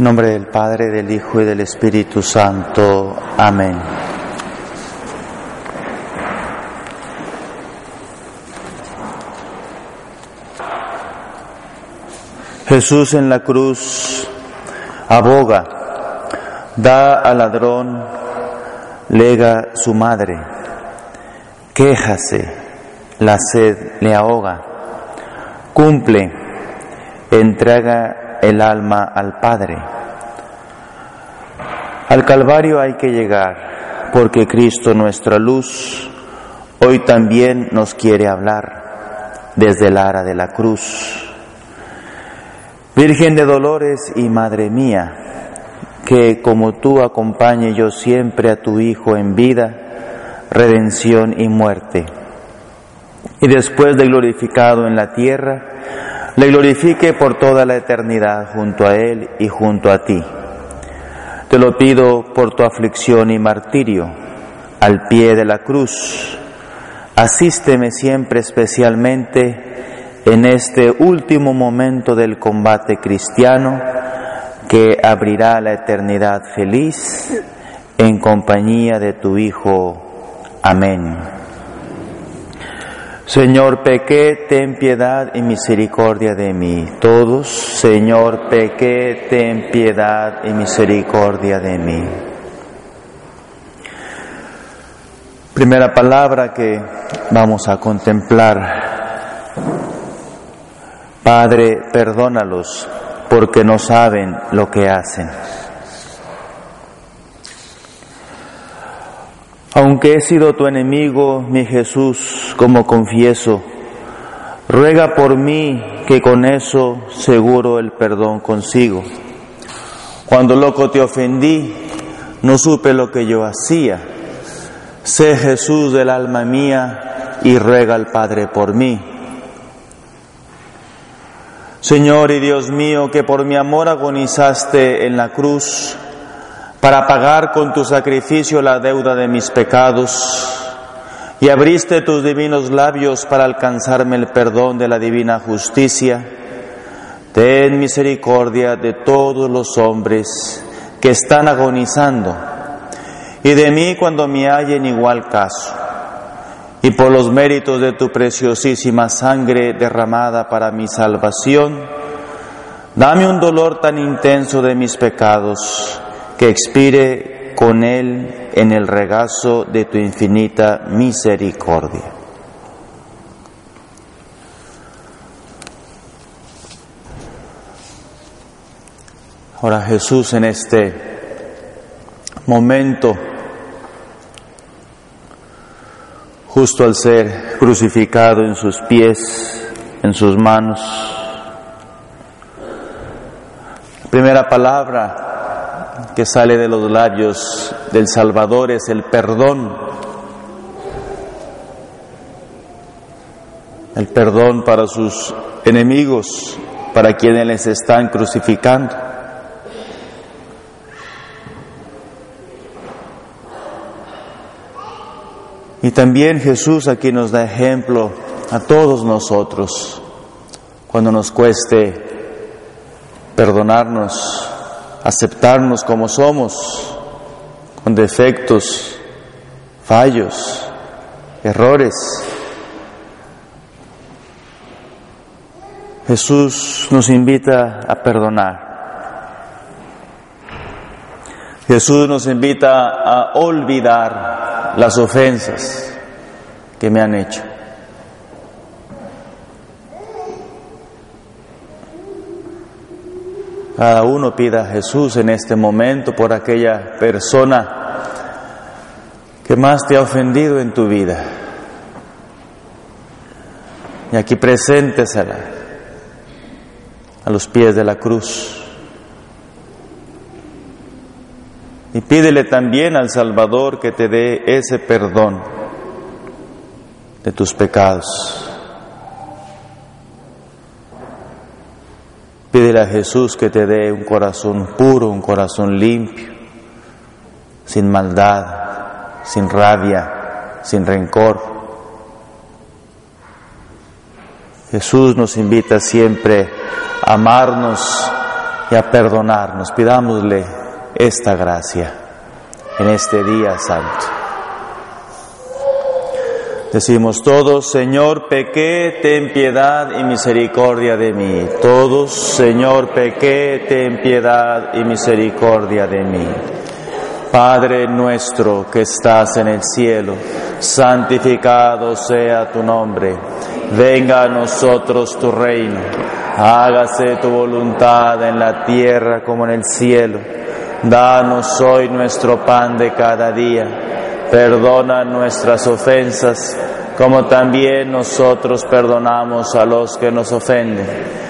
En nombre del Padre, del Hijo y del Espíritu Santo. Amén. Jesús en la cruz aboga, da al ladrón, lega su madre, quéjase, la sed le ahoga, cumple, entrega el alma al Padre. Al Calvario hay que llegar, porque Cristo nuestra luz hoy también nos quiere hablar desde el ara de la cruz. Virgen de Dolores y Madre mía, que como tú acompañe yo siempre a tu Hijo en vida, redención y muerte. Y después de glorificado en la tierra, le glorifique por toda la eternidad junto a Él y junto a ti. Te lo pido por tu aflicción y martirio, al pie de la cruz. Asísteme siempre especialmente en este último momento del combate cristiano que abrirá la eternidad feliz en compañía de tu Hijo. Amén. Señor, pequé, ten piedad y misericordia de mí. Todos, Señor, pequé, ten piedad y misericordia de mí. Primera palabra que vamos a contemplar Padre, perdónalos porque no saben lo que hacen. Aunque he sido tu enemigo, mi Jesús, como confieso, ruega por mí que con eso seguro el perdón consigo. Cuando loco te ofendí, no supe lo que yo hacía. Sé Jesús del alma mía y ruega al Padre por mí. Señor y Dios mío, que por mi amor agonizaste en la cruz para pagar con tu sacrificio la deuda de mis pecados y abriste tus divinos labios para alcanzarme el perdón de la divina justicia, ten misericordia de todos los hombres que están agonizando y de mí cuando me hallen igual caso y por los méritos de tu preciosísima sangre derramada para mi salvación, dame un dolor tan intenso de mis pecados que expire con él en el regazo de tu infinita misericordia. Ahora Jesús en este momento justo al ser crucificado en sus pies, en sus manos. primera palabra que sale de los labios del Salvador es el perdón. El perdón para sus enemigos, para quienes les están crucificando. Y también Jesús aquí nos da ejemplo a todos nosotros cuando nos cueste perdonarnos, aceptarnos como somos, con defectos, fallos, errores. Jesús nos invita a perdonar. Jesús nos invita a olvidar las ofensas que me han hecho. Cada uno pida a Jesús en este momento por aquella persona que más te ha ofendido en tu vida. Y aquí preséntesela a los pies de la cruz. Y pídele también al Salvador que te dé ese perdón de tus pecados. Pídele a Jesús que te dé un corazón puro, un corazón limpio, sin maldad, sin rabia, sin rencor. Jesús nos invita siempre a amarnos y a perdonarnos. Pidámosle esta gracia en este día santo. Decimos todos, Señor, pequé, ten piedad y misericordia de mí. Todos, Señor, pequé, ten piedad y misericordia de mí. Padre nuestro que estás en el cielo, santificado sea tu nombre. Venga a nosotros tu reino. Hágase tu voluntad en la tierra como en el cielo. Danos hoy nuestro pan de cada día Perdona nuestras ofensas, como también nosotros perdonamos a los que nos ofenden.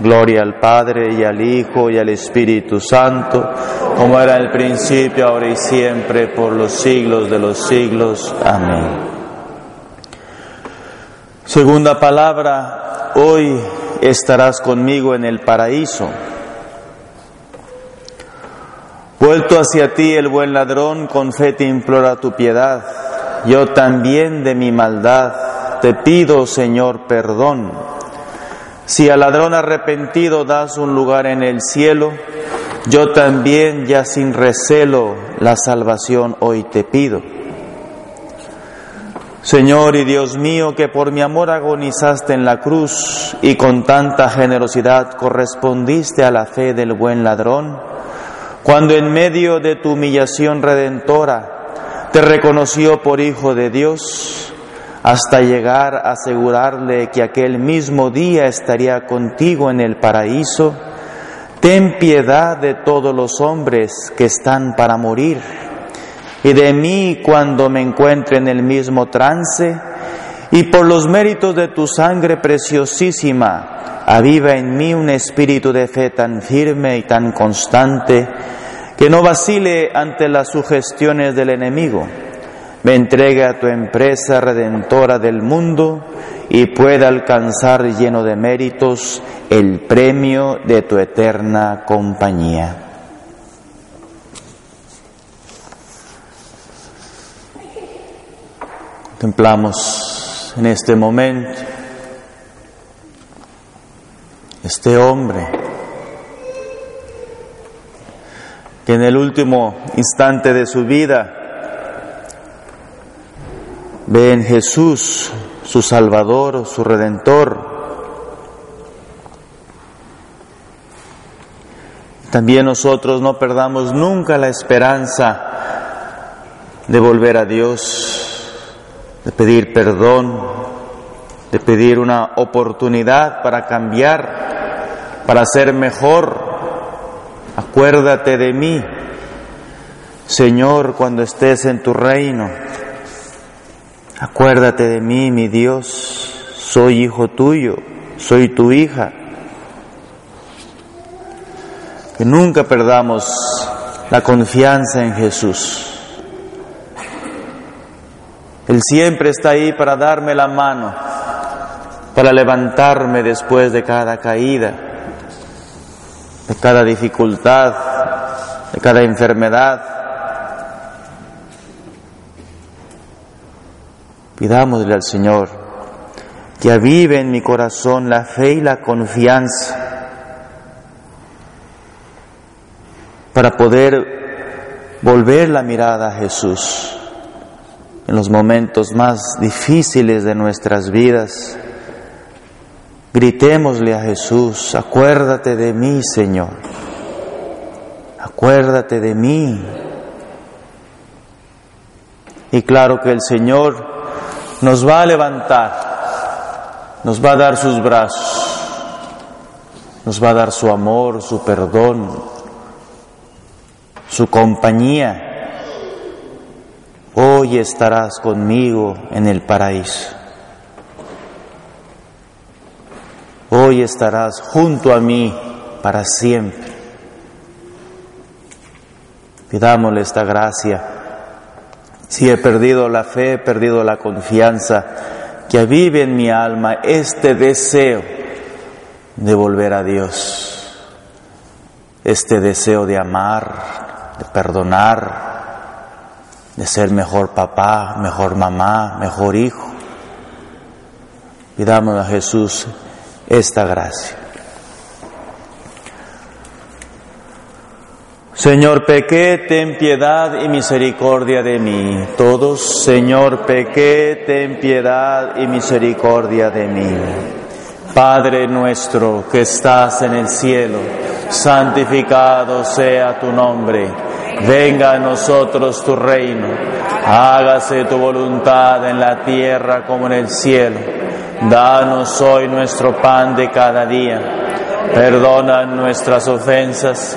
Gloria al Padre y al Hijo y al Espíritu Santo, como era el principio, ahora y siempre, por los siglos de los siglos. Amén. Segunda palabra, hoy estarás conmigo en el paraíso. Vuelto hacia ti el buen ladrón, con fe te implora tu piedad. Yo también de mi maldad te pido, Señor, perdón. Si al ladrón arrepentido das un lugar en el cielo, yo también ya sin recelo la salvación hoy te pido. Señor y Dios mío, que por mi amor agonizaste en la cruz y con tanta generosidad correspondiste a la fe del buen ladrón, cuando en medio de tu humillación redentora te reconoció por Hijo de Dios, hasta llegar a asegurarle que aquel mismo día estaría contigo en el paraíso, ten piedad de todos los hombres que están para morir, y de mí cuando me encuentre en el mismo trance, y por los méritos de tu sangre preciosísima, aviva en mí un espíritu de fe tan firme y tan constante que no vacile ante las sugestiones del enemigo. Me entregue a tu empresa redentora del mundo y pueda alcanzar lleno de méritos el premio de tu eterna compañía. Contemplamos en este momento este hombre que en el último instante de su vida ve en Jesús su Salvador, su Redentor. También nosotros no perdamos nunca la esperanza de volver a Dios, de pedir perdón, de pedir una oportunidad para cambiar para ser mejor. Acuérdate de mí, Señor, cuando estés en tu reino. Acuérdate de mí, mi Dios, soy hijo tuyo, soy tu hija. Que nunca perdamos la confianza en Jesús. Él siempre está ahí para darme la mano, para levantarme después de cada caída de cada dificultad, de cada enfermedad. Pidámosle al Señor que avive en mi corazón la fe y la confianza para poder volver la mirada a Jesús en los momentos más difíciles de nuestras vidas Gritémosle a Jesús, acuérdate de mí, Señor. Acuérdate de mí. Y claro que el Señor nos va a levantar, nos va a dar sus brazos, nos va a dar su amor, su perdón, su compañía. Hoy estarás conmigo en el paraíso. Hoy estarás junto a mí para siempre. Pidámosle esta gracia. Si he perdido la fe, he perdido la confianza, que avive en mi alma este deseo de volver a Dios, este deseo de amar, de perdonar, de ser mejor papá, mejor mamá, mejor hijo. Pidamos a Jesús esta gracia. Señor, pequé, ten piedad y misericordia de mí. Todos, Señor, pequé, ten piedad y misericordia de mí. Padre nuestro que estás en el cielo, santificado sea tu nombre. Venga a nosotros tu reino. Hágase tu voluntad en la tierra como en el cielo. Danos hoy nuestro pan de cada día. Perdona nuestras ofensas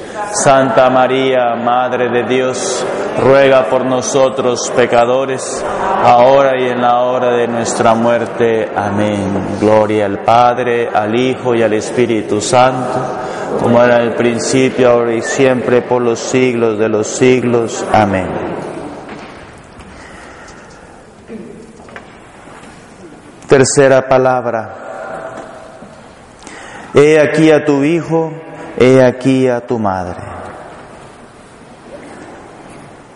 Santa María, Madre de Dios, ruega por nosotros pecadores, ahora y en la hora de nuestra muerte. Amén. Gloria al Padre, al Hijo y al Espíritu Santo, como era en el principio, ahora y siempre, por los siglos de los siglos. Amén. Tercera palabra. He aquí a tu Hijo, he aquí a tu Madre.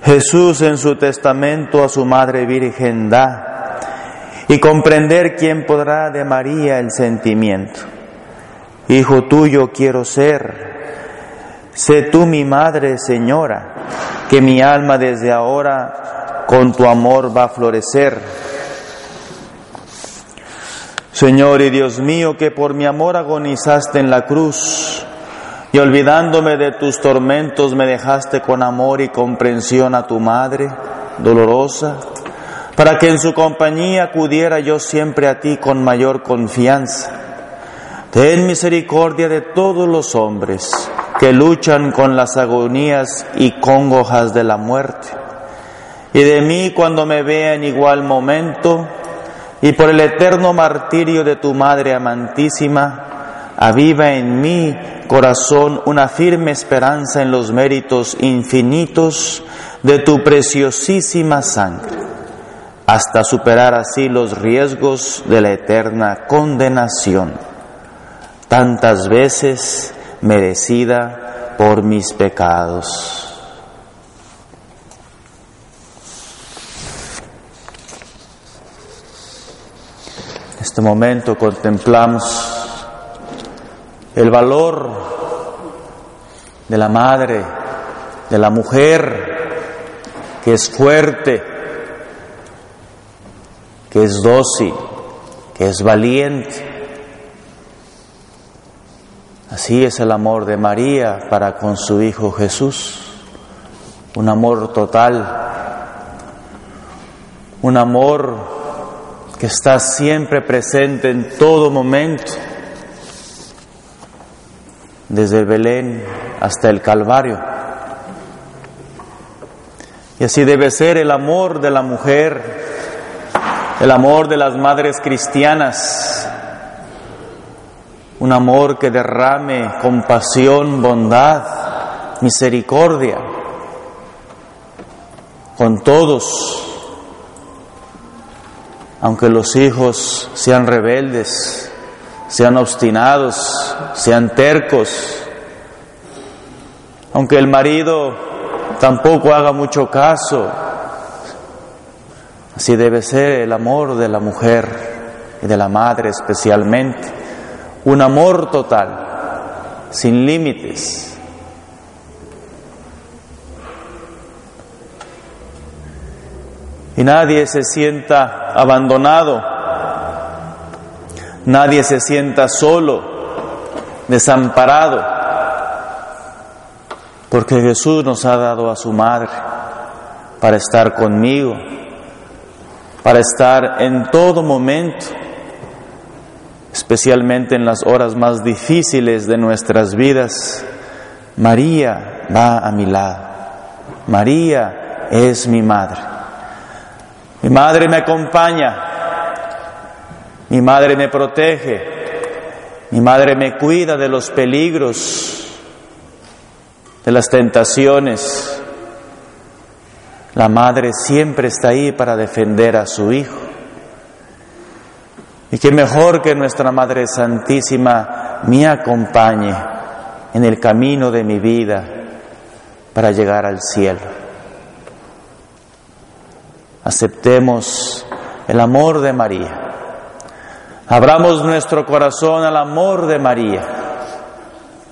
Jesús en su testamento a su Madre Virgen da y comprender quién podrá de María el sentimiento. Hijo tuyo quiero ser, sé tú mi Madre Señora, que mi alma desde ahora con tu amor va a florecer. Señor y Dios mío, que por mi amor agonizaste en la cruz, y olvidándome de tus tormentos me dejaste con amor y comprensión a tu madre dolorosa, para que en su compañía acudiera yo siempre a ti con mayor confianza. Ten misericordia de todos los hombres que luchan con las agonías y congojas de la muerte, y de mí cuando me vea en igual momento, y por el eterno martirio de tu Madre amantísima, aviva en mí corazón una firme esperanza en los méritos infinitos de tu preciosísima sangre, hasta superar así los riesgos de la eterna condenación, tantas veces merecida por mis pecados. En este momento contemplamos el valor de la madre, de la mujer que es fuerte, que es dócil, que es valiente. Así es el amor de María para con su Hijo Jesús, un amor total, un amor que está siempre presente en todo momento desde el Belén hasta el Calvario. Y así debe ser el amor de la mujer, el amor de las madres cristianas, un amor que derrame compasión, bondad, misericordia con todos, aunque los hijos sean rebeldes, sean obstinados, sean tercos, aunque el marido tampoco haga mucho caso. Así debe ser el amor de la mujer y de la madre especialmente, un amor total, sin límites. Y nadie se sienta abandonado Nadie se sienta solo, desamparado, porque Jesús nos ha dado a su madre para estar conmigo, para estar en todo momento. especialmente en las horas más difíciles de nuestras vidas, María va a mi lado. María es mi madre. Mi madre me acompaña. Mi madre me protege. Mi madre me cuida de los peligros, de las tentaciones. La madre siempre está ahí para defender a su hijo. Y que mejor que nuestra Madre Santísima me acompañe en el camino de mi vida para llegar al cielo. Aceptemos el amor de María. Abramos nuestro corazón al amor de María,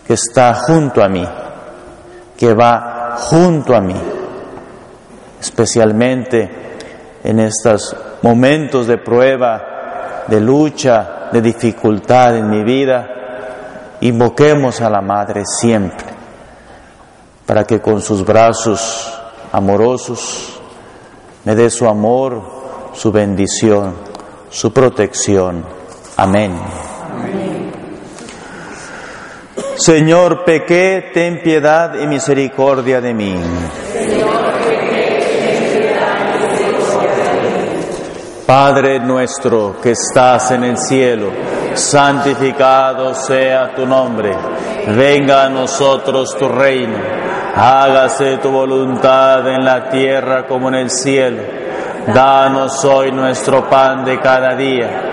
que está junto a mí, que va junto a mí, especialmente en estos momentos de prueba de lucha, de dificultad en mi vida, invoquemos a la Madre siempre, para que con sus brazos amorosos me dé su amor, su bendición, su protección. Amén. Señor, pequé, ten piedad y misericordia de mí. Padre nuestro que estás en el cielo, santificado sea tu nombre, venga a nosotros tu reino, hágase tu voluntad en la tierra como en el cielo. Danos hoy nuestro pan de cada día,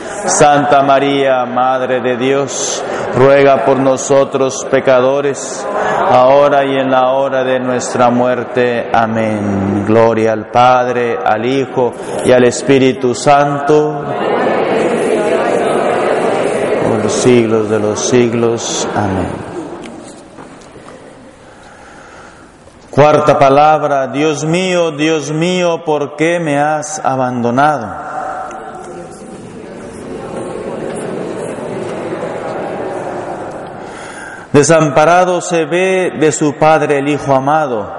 Santa María, Madre de Dios, ruega por nosotros pecadores, ahora y en la hora de nuestra muerte. Amén. Gloria al Padre, al Hijo y al Espíritu Santo siglos de los siglos. Amén. Cuarta palabra, Dios mío, Dios mío, ¿por qué me has abandonado? Desamparado se ve de su Padre el Hijo amado,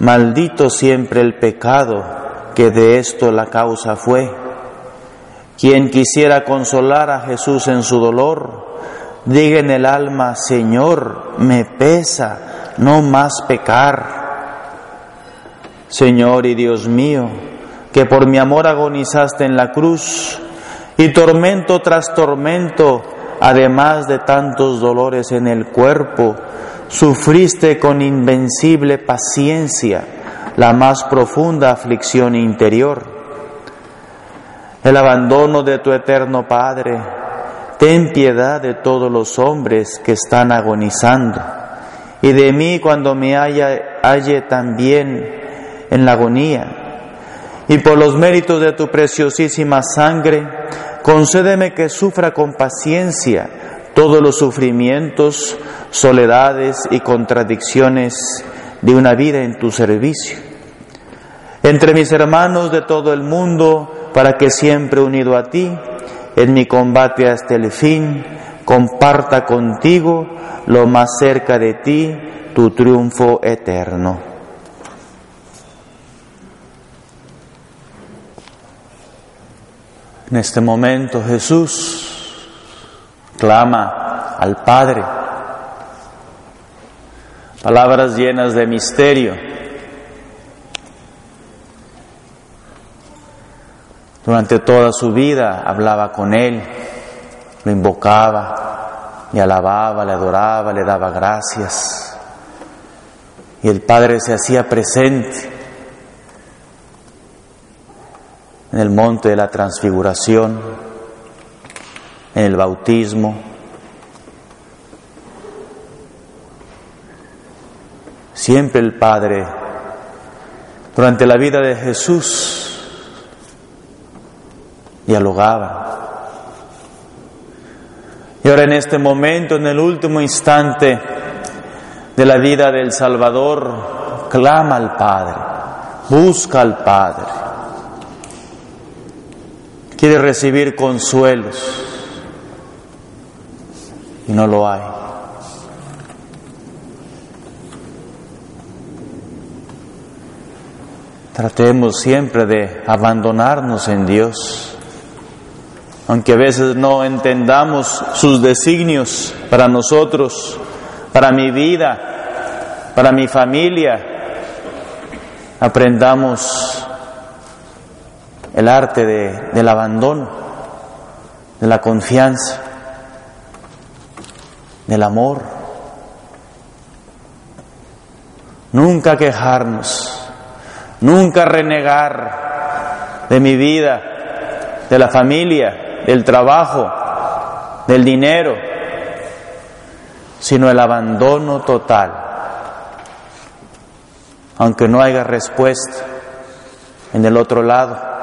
maldito siempre el pecado que de esto la causa fue. Quien quisiera consolar a Jesús en su dolor, diga en el alma, Señor, me pesa no más pecar. Señor y Dios mío, que por mi amor agonizaste en la cruz y tormento tras tormento, además de tantos dolores en el cuerpo, sufriste con invencible paciencia la más profunda aflicción interior el abandono de tu eterno Padre. Ten piedad de todos los hombres que están agonizando y de mí cuando me haya, halle también en la agonía. Y por los méritos de tu preciosísima sangre, concédeme que sufra con paciencia todos los sufrimientos, soledades y contradicciones de una vida en tu servicio. Entre mis hermanos de todo el mundo, para que siempre unido a ti, en mi combate hasta el fin, comparta contigo lo más cerca de ti tu triunfo eterno. En este momento Jesús clama al Padre, palabras llenas de misterio. Durante toda su vida hablaba con Él, lo invocaba, le alababa, le adoraba, le daba gracias. Y el Padre se hacía presente en el monte de la transfiguración, en el bautismo. Siempre el Padre, durante la vida de Jesús, dialogaba. Y ahora en este momento, en el último instante de la vida del Salvador, clama al Padre, busca al Padre. Quiere recibir consuelos y no lo hay. Tratemos siempre de abandonarnos en Dios, aunque a veces no entendamos sus designios para nosotros, para mi vida, para mi familia. Aprendamos el arte del abandono, de la confianza, del amor. Nunca quejarnos Nunca renegar de mi vida, de la familia, del trabajo, del dinero, sino el abandono total. Aunque no haya respuesta en el otro lado,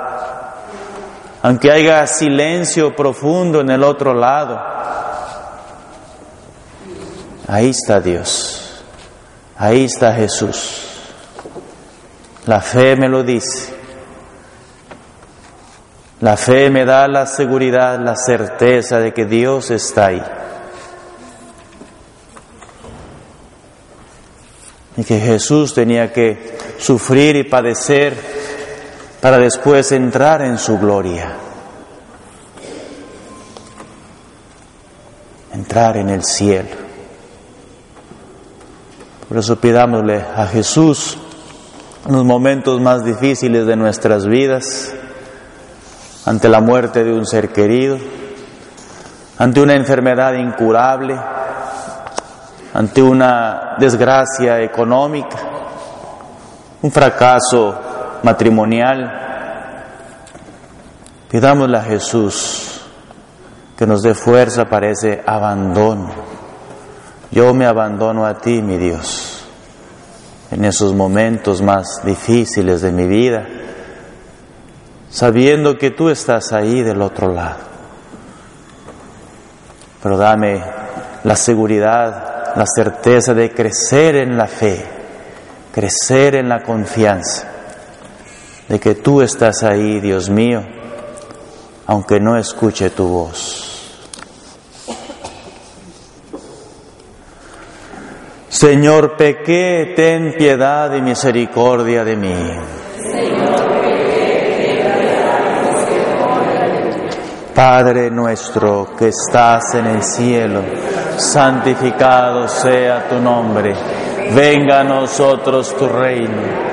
aunque haya silencio profundo en el otro lado, ahí está Dios, ahí está Jesús. La fe me lo dice. La fe me da la seguridad, la certeza de que Dios está ahí. Y que Jesús tenía que sufrir y padecer para después entrar en su gloria. Entrar en el cielo. Por eso pidámosle a Jesús en los momentos más difíciles de nuestras vidas, ante la muerte de un ser querido, ante una enfermedad incurable, ante una desgracia económica, un fracaso matrimonial. Pidámosle a Jesús que nos dé fuerza para ese abandono. Yo me abandono a ti, mi Dios en esos momentos más difíciles de mi vida, sabiendo que tú estás ahí del otro lado. Pero dame la seguridad, la certeza de crecer en la fe, crecer en la confianza de que tú estás ahí, Dios mío, aunque no escuche tu voz. Señor, pequé, ten piedad y misericordia de mí. Padre nuestro que estás en el cielo, santificado sea tu nombre. Venga a nosotros tu reino.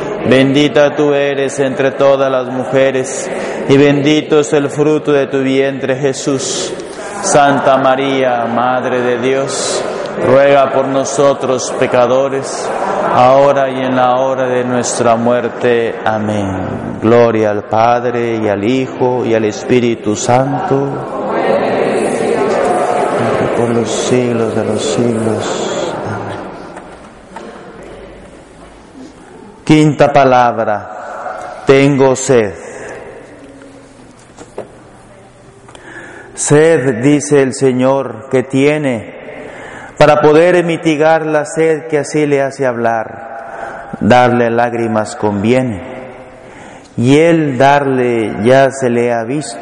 Bendita tú eres entre todas las mujeres y bendito es el fruto de tu vientre Jesús. Santa María, Madre de Dios, ruega por nosotros pecadores ahora y en la hora de nuestra muerte. Amén. Gloria al Padre y al Hijo y al Espíritu Santo. Por los siglos de los siglos. Quinta palabra. Tengo sed. Sed, dice el Señor, que tiene para poder mitigar la sed que así le hace hablar. Darle lágrimas conviene. Y él darle ya se le ha visto,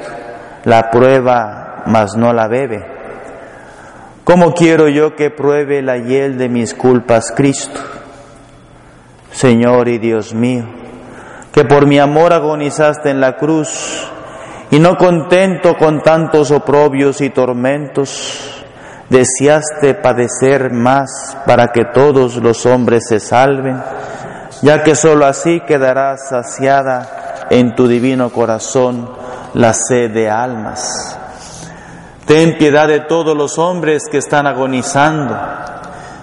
la prueba mas no la bebe. ¿Cómo quiero yo que pruebe la hiel de mis culpas Cristo? Señor y Dios mío, que por mi amor agonizaste en la cruz, y no contento con tantos oprobios y tormentos, deseaste padecer más para que todos los hombres se salven, ya que sólo así quedará saciada en tu divino corazón la sed de almas. Ten piedad de todos los hombres que están agonizando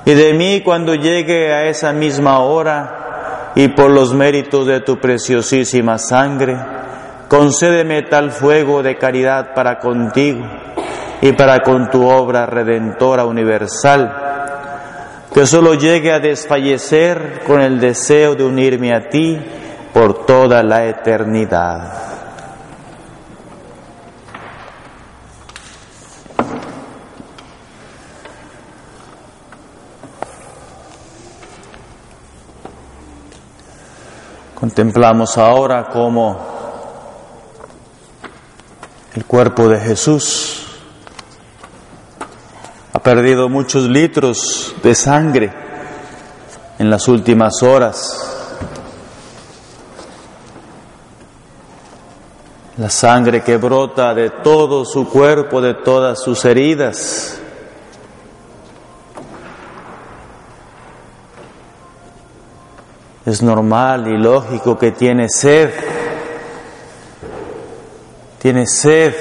y de mí cuando llegue a esa misma hora, y por los méritos de tu preciosísima sangre, concédeme tal fuego de caridad para contigo y para con tu obra redentora universal, que solo llegue a desfallecer con el deseo de unirme a ti por toda la eternidad. Contemplamos ahora cómo el cuerpo de Jesús ha perdido muchos litros de sangre en las últimas horas. La sangre que brota de todo su cuerpo, de todas sus heridas. Es normal y lógico que tiene sed. Tiene sed.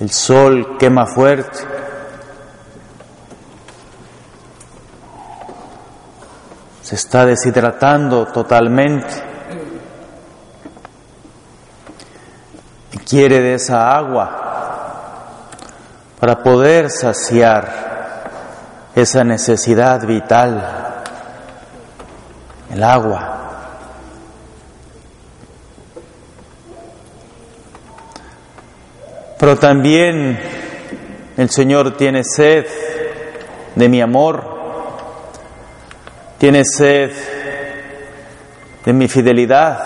El sol quema fuerte. Se está deshidratando totalmente. Y quiere de esa agua para poder saciar esa necesidad vital, el agua. Pero también el Señor tiene sed de mi amor, tiene sed de mi fidelidad,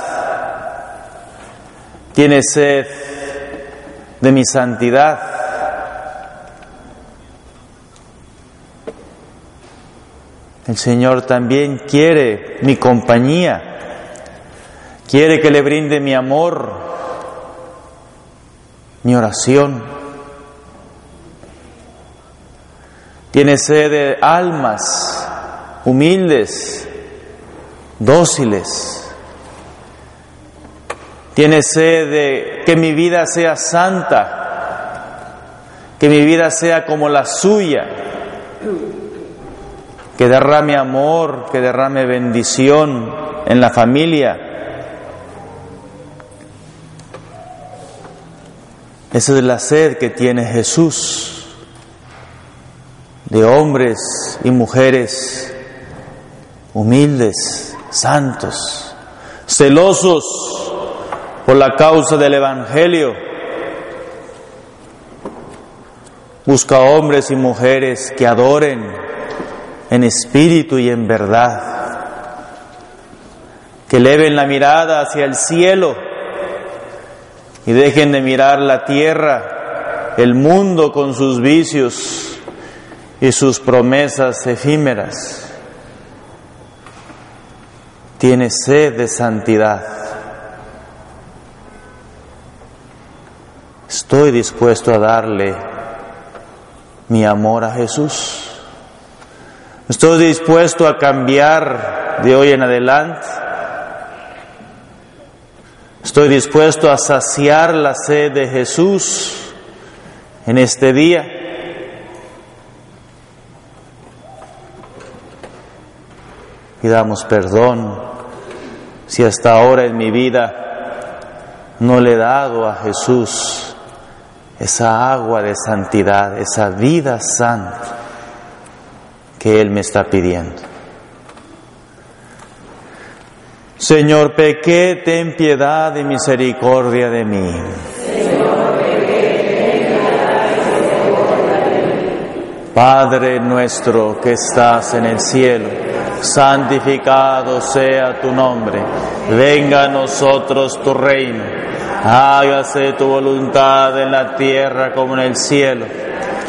tiene sed de mi santidad. El Señor también quiere mi compañía, quiere que le brinde mi amor, mi oración. Tiene sed de almas humildes, dóciles. Tiene sed de que mi vida sea santa, que mi vida sea como la suya que derrame amor, que derrame bendición en la familia. Esa es la sed que tiene Jesús de hombres y mujeres humildes, santos, celosos por la causa del Evangelio. Busca hombres y mujeres que adoren, en espíritu y en verdad. Que eleven la mirada hacia el cielo y dejen de mirar la tierra, el mundo con sus vicios y sus promesas efímeras. Tiene sed de santidad. Estoy dispuesto a darle mi amor a Jesús. Estoy dispuesto a cambiar de hoy en adelante. Estoy dispuesto a saciar la sed de Jesús en este día. Pidamos perdón si hasta ahora en mi vida no le he dado a Jesús esa agua de santidad, esa vida santa que Él me está pidiendo. Señor, pequé, ten piedad y misericordia de mí. Padre nuestro que estás en el cielo, santificado sea tu nombre, venga a nosotros tu reino, hágase tu voluntad en la tierra como en el cielo.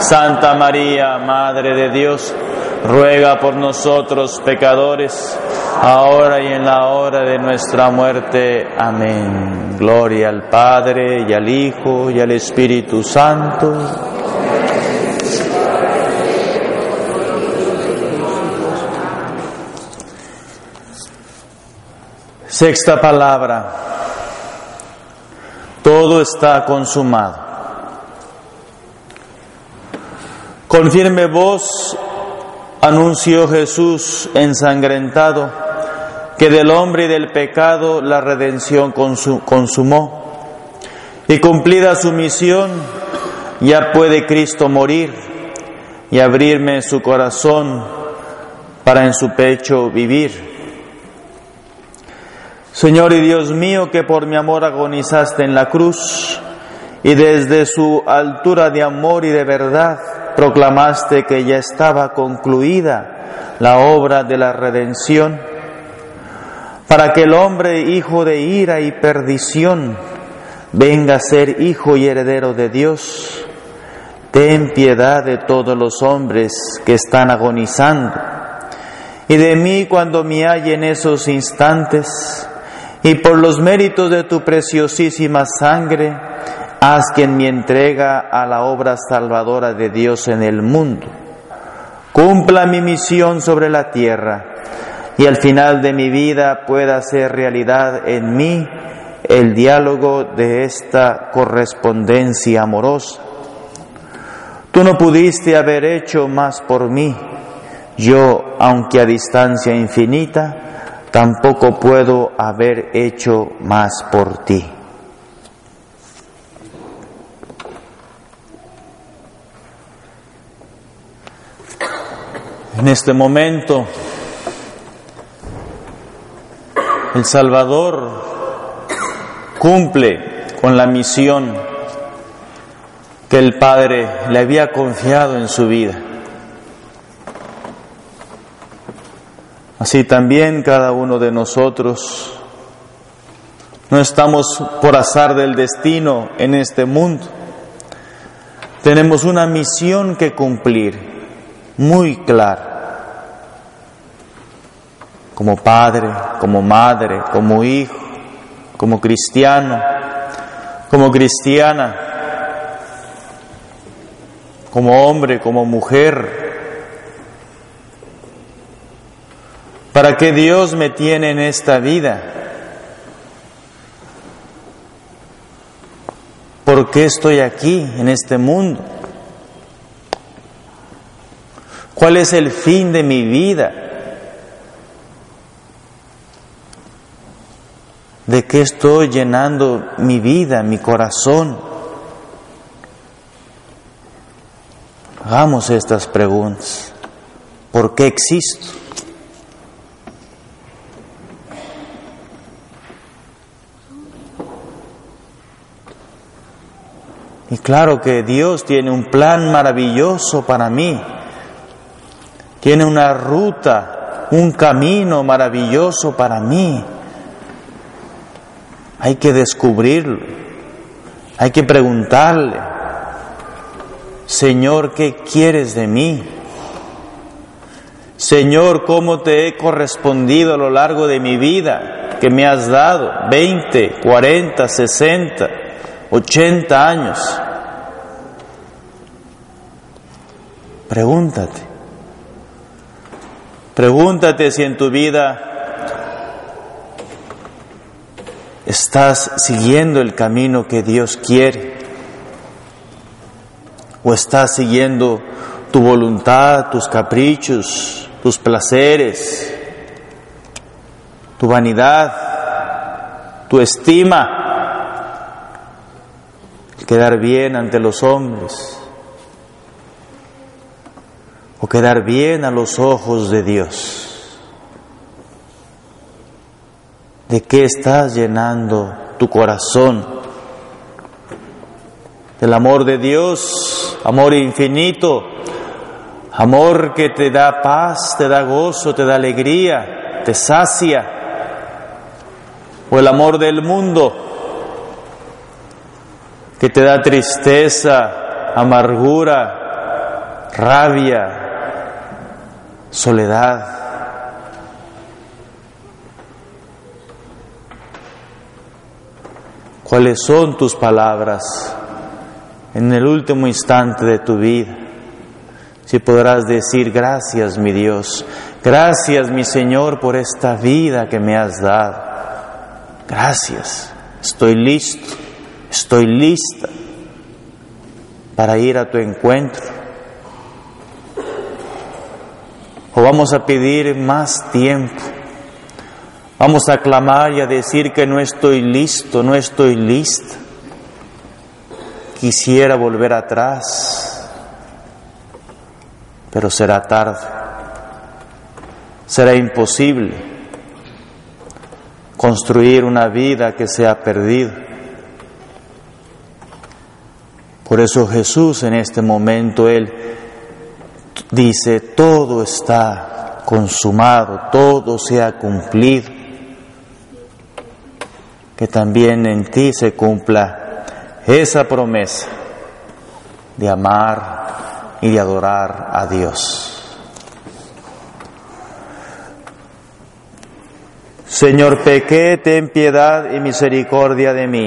Santa María, Madre de Dios, ruega por nosotros pecadores, ahora y en la hora de nuestra muerte. Amén. Gloria al Padre y al Hijo y al Espíritu Santo. Sexta palabra. Todo está consumado. Con firme voz anunció Jesús ensangrentado que del hombre y del pecado la redención consumó. Y cumplida su misión, ya puede Cristo morir y abrirme su corazón para en su pecho vivir. Señor y Dios mío, que por mi amor agonizaste en la cruz y desde su altura de amor y de verdad, proclamaste que ya estaba concluida la obra de la redención, para que el hombre, hijo de ira y perdición, venga a ser hijo y heredero de Dios. Ten piedad de todos los hombres que están agonizando, y de mí cuando me halle en esos instantes, y por los méritos de tu preciosísima sangre, Haz quien me entrega a la obra salvadora de Dios en el mundo. Cumpla mi misión sobre la tierra y al final de mi vida pueda ser realidad en mí el diálogo de esta correspondencia amorosa. Tú no pudiste haber hecho más por mí. Yo, aunque a distancia infinita, tampoco puedo haber hecho más por ti. En este momento, el Salvador cumple con la misión que el Padre le había confiado en su vida. Así también cada uno de nosotros no estamos por azar del destino en este mundo. Tenemos una misión que cumplir muy clara como padre, como madre, como hijo, como cristiano, como cristiana, como hombre, como mujer. ¿Para qué Dios me tiene en esta vida? ¿Por qué estoy aquí, en este mundo? ¿Cuál es el fin de mi vida? ¿De qué estoy llenando mi vida, mi corazón? Hagamos estas preguntas. ¿Por qué existo? Y claro que Dios tiene un plan maravilloso para mí. Tiene una ruta, un camino maravilloso para mí. Hay que descubrirlo. Hay que preguntarle, Señor, ¿qué quieres de mí? Señor, ¿cómo te he correspondido a lo largo de mi vida que me has dado? 20, 40, 60, 80 años. Pregúntate. Pregúntate si en tu vida ¿Estás siguiendo el camino que Dios quiere? ¿O estás siguiendo tu voluntad, tus caprichos, tus placeres, tu vanidad, tu estima, quedar bien ante los hombres o quedar bien a los ojos de Dios? ¿De qué estás llenando tu corazón? Del amor de Dios, amor infinito, amor que te da paz, te da gozo, te da alegría, te sacia. O el amor del mundo, que te da tristeza, amargura, rabia, soledad. ¿Cuáles son tus palabras en el último instante de tu vida? Si podrás decir gracias mi Dios, gracias mi Señor por esta vida que me has dado. Gracias, estoy listo, estoy lista para ir a tu encuentro. Vamos a pedir más tiempo. Vamos a clamar y a decir que no estoy listo, no estoy lista. Quisiera volver atrás pero será tarde. Será imposible construir una vida que se ha perdido. Por eso Jesús en este momento, Él dice, todo está consumado, todo se ha cumplido. Que también en ti se cumpla esa promesa de amar y de adorar a Dios. Señor, pequé, ten piedad y misericordia de mí.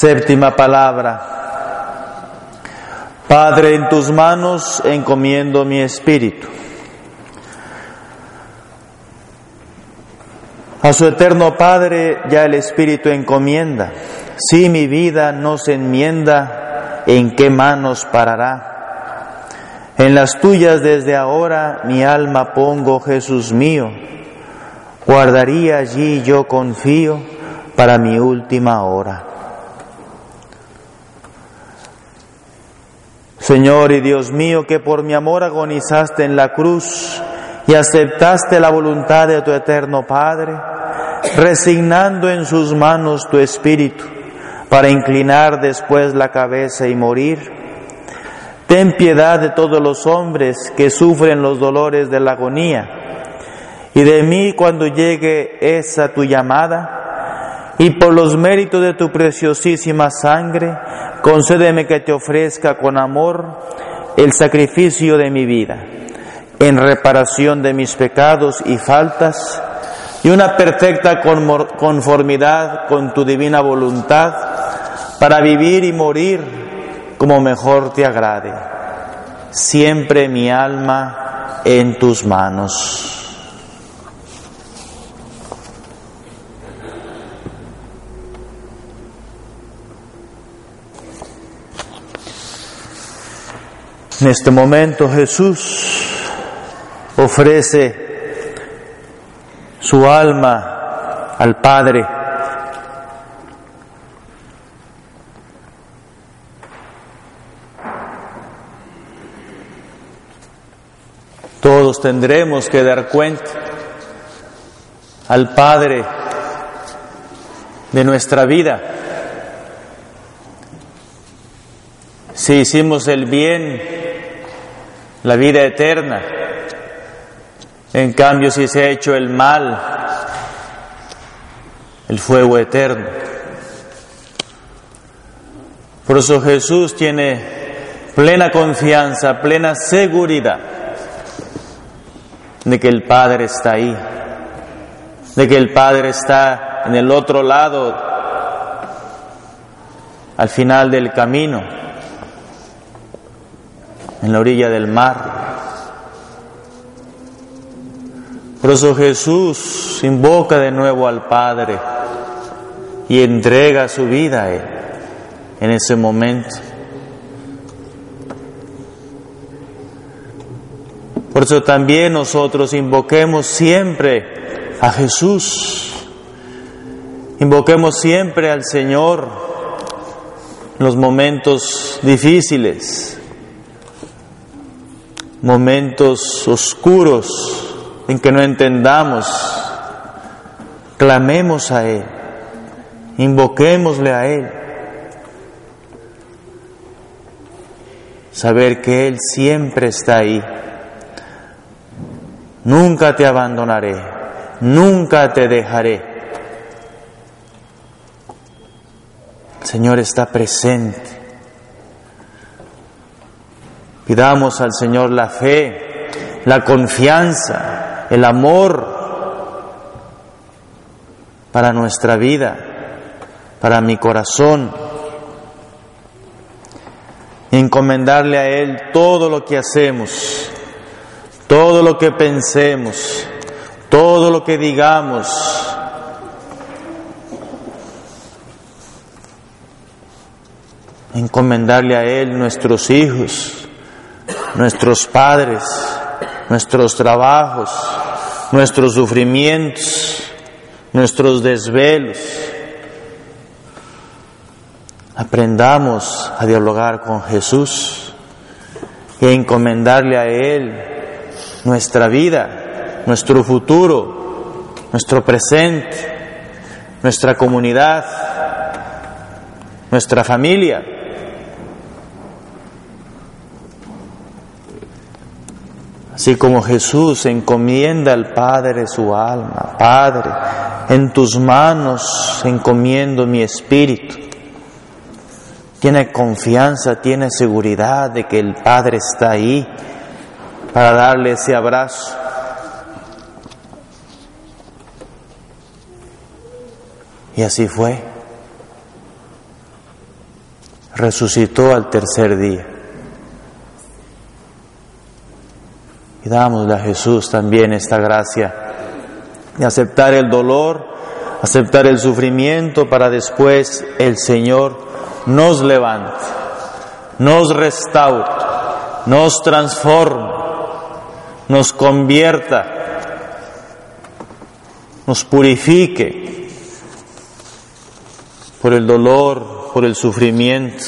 Séptima palabra. Padre, en tus manos encomiendo mi espíritu. A su eterno Padre ya el Espíritu encomienda. Si mi vida no se enmienda, ¿en qué manos parará? En las tuyas desde ahora mi alma pongo, Jesús mío. Guardaría allí yo confío para mi última hora. Señor y Dios mío, que por mi amor agonizaste en la cruz, y aceptaste la voluntad de tu eterno Padre, resignando en sus manos tu espíritu para inclinar después la cabeza y morir. Ten piedad de todos los hombres que sufren los dolores de la agonía y de mí cuando llegue esa tu llamada y por los méritos de tu preciosísima sangre, concédeme que te ofrezca con amor el sacrificio de mi vida en reparación de mis pecados y faltas y una perfecta conformidad con tu divina voluntad para vivir y morir como mejor te agrade. Siempre mi alma en tus manos. En este momento Jesús ofrece su alma al Padre. Todos tendremos que dar cuenta al Padre de nuestra vida. Si hicimos el bien, la vida eterna. En cambio, si se ha hecho el mal, el fuego eterno. Por eso Jesús tiene plena confianza, plena seguridad de que el Padre está ahí, de que el Padre está en el otro lado, al final del camino, en la orilla del mar. Por eso Jesús invoca de nuevo al Padre y entrega su vida a Él en ese momento. Por eso también nosotros invoquemos siempre a Jesús, invoquemos siempre al Señor en los momentos difíciles, momentos oscuros en que no entendamos, clamemos a Él, invoquémosle a Él. Saber que Él siempre está ahí. Nunca te abandonaré, nunca te dejaré. El Señor está presente. Pidamos al Señor la fe, la confianza, el amor para nuestra vida, para mi corazón. Encomendarle a Él todo lo que hacemos, todo lo que pensemos, todo lo que digamos. Encomendarle a Él nuestros hijos, nuestros padres, nuestros trabajos, nuestros sufrimientos, nuestros desvelos. Aprendamos a dialogar con Jesús y a encomendarle a Él nuestra vida, nuestro futuro, nuestro presente, nuestra comunidad, nuestra familia. Así como Jesús encomienda al Padre su alma, Padre, en tus manos encomiendo mi espíritu. Tiene confianza, tiene seguridad de que el Padre está ahí para darle ese abrazo. Y así fue. Resucitó al tercer día. Y dámosle a Jesús también esta gracia de aceptar el dolor, aceptar el sufrimiento para después el Señor nos levante, nos restaure, nos transforme, nos convierta, nos purifique por el dolor, por el sufrimiento.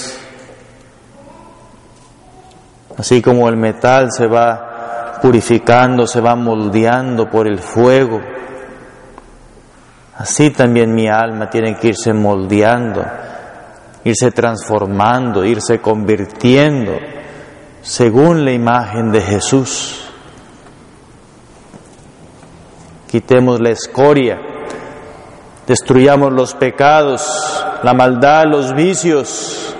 Así como el metal se va purificando, se va moldeando por el fuego. Así también mi alma tiene que irse moldeando, irse transformando, irse convirtiendo según la imagen de Jesús. Quitemos la escoria, destruyamos los pecados, la maldad, los vicios,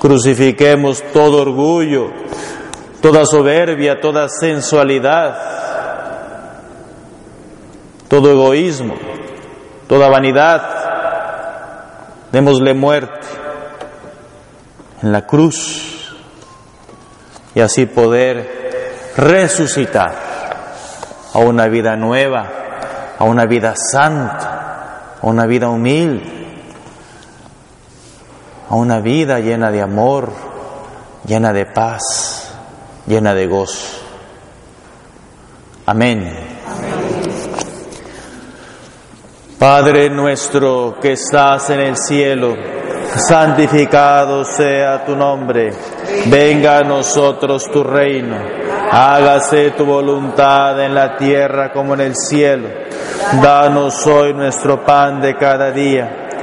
Crucifiquemos todo orgullo, toda soberbia, toda sensualidad, todo egoísmo, toda vanidad. Démosle muerte en la cruz y así poder resucitar a una vida nueva, a una vida santa, a una vida humilde a una vida llena de amor, llena de paz, llena de gozo. Amén. Padre nuestro que estás en el cielo, santificado sea tu nombre, venga a nosotros tu reino, hágase tu voluntad en la tierra como en el cielo. Danos hoy nuestro pan de cada día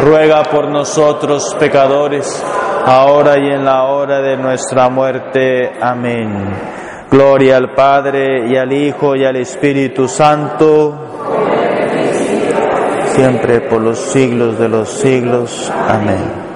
ruega por nosotros pecadores, ahora y en la hora de nuestra muerte. Amén. Gloria al Padre y al Hijo y al Espíritu Santo, siempre por los siglos de los siglos. Amén.